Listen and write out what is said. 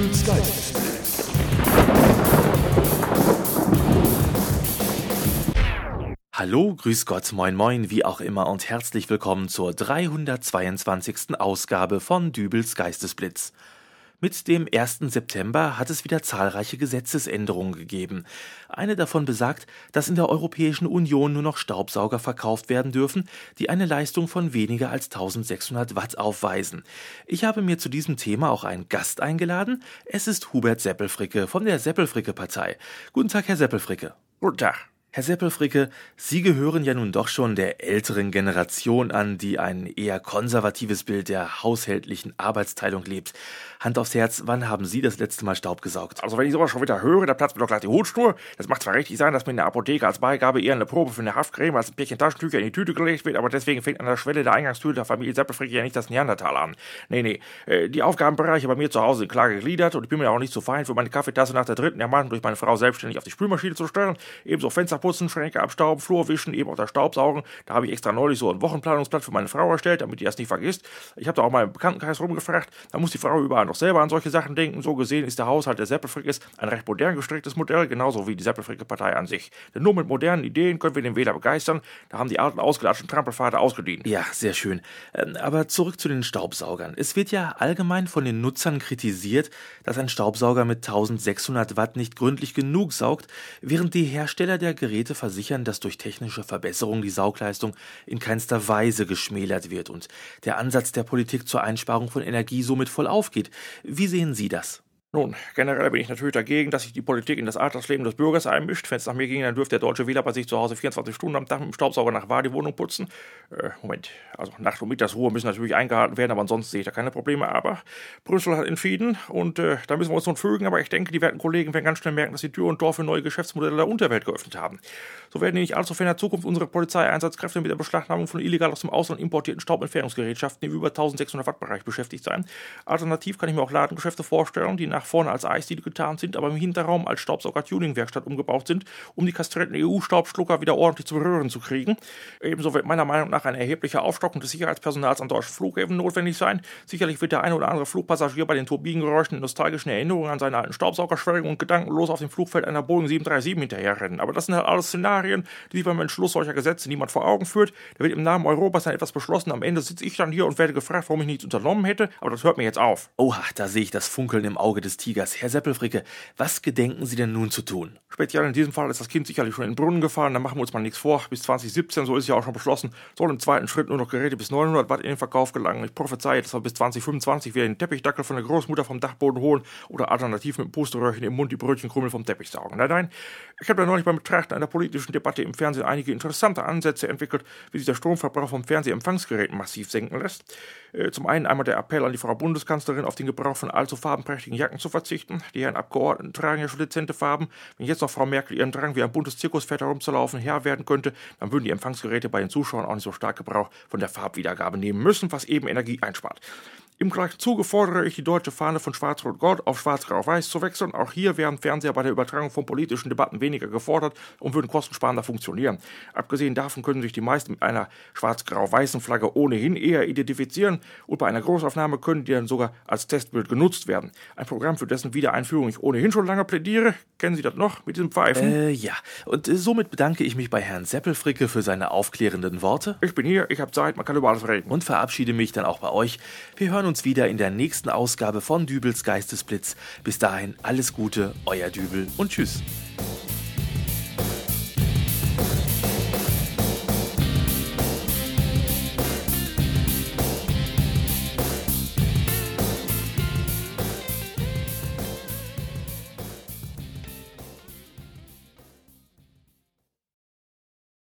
Dübels Geistesblitz. Hallo, grüß Gott, moin moin, wie auch immer und herzlich willkommen zur 322. Ausgabe von Dübels Geistesblitz. Mit dem 1. September hat es wieder zahlreiche Gesetzesänderungen gegeben. Eine davon besagt, dass in der Europäischen Union nur noch Staubsauger verkauft werden dürfen, die eine Leistung von weniger als 1600 Watt aufweisen. Ich habe mir zu diesem Thema auch einen Gast eingeladen. Es ist Hubert Seppelfricke von der Seppelfricke Partei. Guten Tag, Herr Seppelfricke. Guten Tag. Herr Seppelfricke, Sie gehören ja nun doch schon der älteren Generation an, die ein eher konservatives Bild der haushältlichen Arbeitsteilung lebt. Hand aufs Herz, wann haben Sie das letzte Mal Staub gesaugt? Also wenn ich sowas schon wieder höre, da platzt mir doch gleich die Hutschnur. Das macht zwar richtig sein, dass mir in der Apotheke als Beigabe eher eine Probe für eine Haftcreme als ein Päckchen Taschentücher in die Tüte gelegt wird, aber deswegen fängt an der Schwelle der Eingangstür der Familie Seppelfricke ja nicht das Neandertal an. Nee, nee, äh, die Aufgabenbereiche bei mir zu Hause sind klar gegliedert und ich bin mir auch nicht so fein, für meine Kaffeetasse nach der dritten Ermahnung durch meine Frau selbstständig auf die Spülmaschine zu stellen. Ebenso Fenster putzen, Schränke abstauben, Flur wischen, eben auch das Staubsaugen. Da habe ich extra neulich so ein Wochenplanungsblatt für meine Frau erstellt, damit die das nicht vergisst. Ich habe da auch mal im Bekanntenkreis rumgefragt, da muss die Frau überall noch selber an solche Sachen denken. So gesehen ist der Haushalt der Seppelfrickes ein recht modern gestricktes Modell, genauso wie die Seppelfricke-Partei an sich. Denn nur mit modernen Ideen können wir den Wähler begeistern. Da haben die alten ausgelatschten Trampelpfade ausgedient. Ja, sehr schön. Ähm, aber zurück zu den Staubsaugern. Es wird ja allgemein von den Nutzern kritisiert, dass ein Staubsauger mit 1600 Watt nicht gründlich genug saugt, während die Hersteller der Geräte versichern, dass durch technische Verbesserung die Saugleistung in keinster Weise geschmälert wird und der Ansatz der Politik zur Einsparung von Energie somit voll aufgeht. Wie sehen Sie das? Nun, generell bin ich natürlich dagegen, dass sich die Politik in das Alltagsleben des Bürgers einmischt. Wenn es nach mir ging, dann dürfte der deutsche Wähler bei sich zu Hause 24 Stunden am Tag mit dem Staubsauger nach Wahr die Wohnung putzen. Äh, Moment, also Nacht- und Mittagsruhe müssen natürlich eingehalten werden, aber ansonsten sehe ich da keine Probleme. Aber Brüssel hat entschieden und äh, da müssen wir uns nun fügen. Aber ich denke, die werten Kollegen werden ganz schnell merken, dass die Tür und Tor für neue Geschäftsmodelle der Unterwelt geöffnet haben. So werden nicht allzu ferner Zukunft unsere Polizeieinsatzkräfte mit der Beschlagnahmung von illegal aus dem Ausland importierten Staubentfernungsgerätschaften im über 1600 Watt Bereich beschäftigt sein. Alternativ kann ich mir auch Ladengeschäfte vorstellen, die nach vorne als Eisdiele getan sind, aber im Hinterraum als Staubsauger-Tuning-Werkstatt umgebaut sind, um die kastrierten EU-Staubschlucker wieder ordentlich zum Röhren zu kriegen. Ebenso wird meiner Meinung nach eine erhebliche Aufstockung des Sicherheitspersonals an deutschen Flughäfen notwendig sein. Sicherlich wird der ein oder andere Flugpassagier bei den Turbinengeräuschen in nostalgischen Erinnerungen an seine alten Staubsauger schwelgen und gedankenlos auf dem Flugfeld einer Boeing 737 hinterherrennen. Aber das sind halt alles Szenarien, die sich beim Entschluss solcher Gesetze niemand vor Augen führt. Da wird im Namen Europas dann etwas beschlossen. Am Ende sitze ich dann hier und werde gefragt, warum ich nichts unternommen hätte. Aber das hört mir jetzt auf. Oha, da sehe ich das Funkeln im Auge des Tigers. Herr Seppel Seppelfricke, was gedenken Sie denn nun zu tun? Speziell in diesem Fall ist das Kind sicherlich schon in den Brunnen gefallen, da machen wir uns mal nichts vor. Bis 2017, so ist ja auch schon beschlossen, soll im zweiten Schritt nur noch Geräte bis 900 Watt in den Verkauf gelangen. Ich prophezeie, dass wir bis 2025 wieder den Teppichdackel von der Großmutter vom Dachboden holen oder alternativ mit dem Pusteröhrchen im Mund die Brötchenkrümel vom Teppich saugen. Nein, nein, ich habe da neulich beim Betrachten einer politischen Debatte im Fernsehen einige interessante Ansätze entwickelt, wie sich der Stromverbrauch vom Fernsehempfangsgeräten massiv senken lässt. Äh, zum einen einmal der Appell an die Frau Bundeskanzlerin, auf den Gebrauch von allzu farbenprächtigen Jacken zu verzichten. Die Herren Abgeordneten tragen ja schon dezente Farben. Wenn jetzt noch Frau Merkel ihren Drang wie ein buntes Zirkuspferd herumzulaufen Herr werden könnte, dann würden die Empfangsgeräte bei den Zuschauern auch nicht so stark Gebrauch von der Farbwiedergabe nehmen müssen, was eben Energie einspart. Im gleichen Zuge fordere ich die deutsche Fahne von Schwarz-Rot-Gold auf Schwarz-Grau-Weiß zu wechseln. Auch hier wären Fernseher bei der Übertragung von politischen Debatten weniger gefordert und würden kostensparender funktionieren. Abgesehen davon können sich die meisten mit einer schwarz-grau-weißen Flagge ohnehin eher identifizieren und bei einer Großaufnahme können die dann sogar als Testbild genutzt werden. Ein Programm, für dessen Wiedereinführung ich ohnehin schon lange plädiere. Kennen Sie das noch mit diesem Pfeifen? Äh, ja. Und äh, somit bedanke ich mich bei Herrn Seppelfricke für seine aufklärenden Worte. Ich bin hier, ich habe Zeit, man kann über alles reden. Und verabschiede mich dann auch bei euch. Wir hören uns wieder in der nächsten Ausgabe von Dübels Geistesblitz. Bis dahin alles Gute, euer Dübel und tschüss.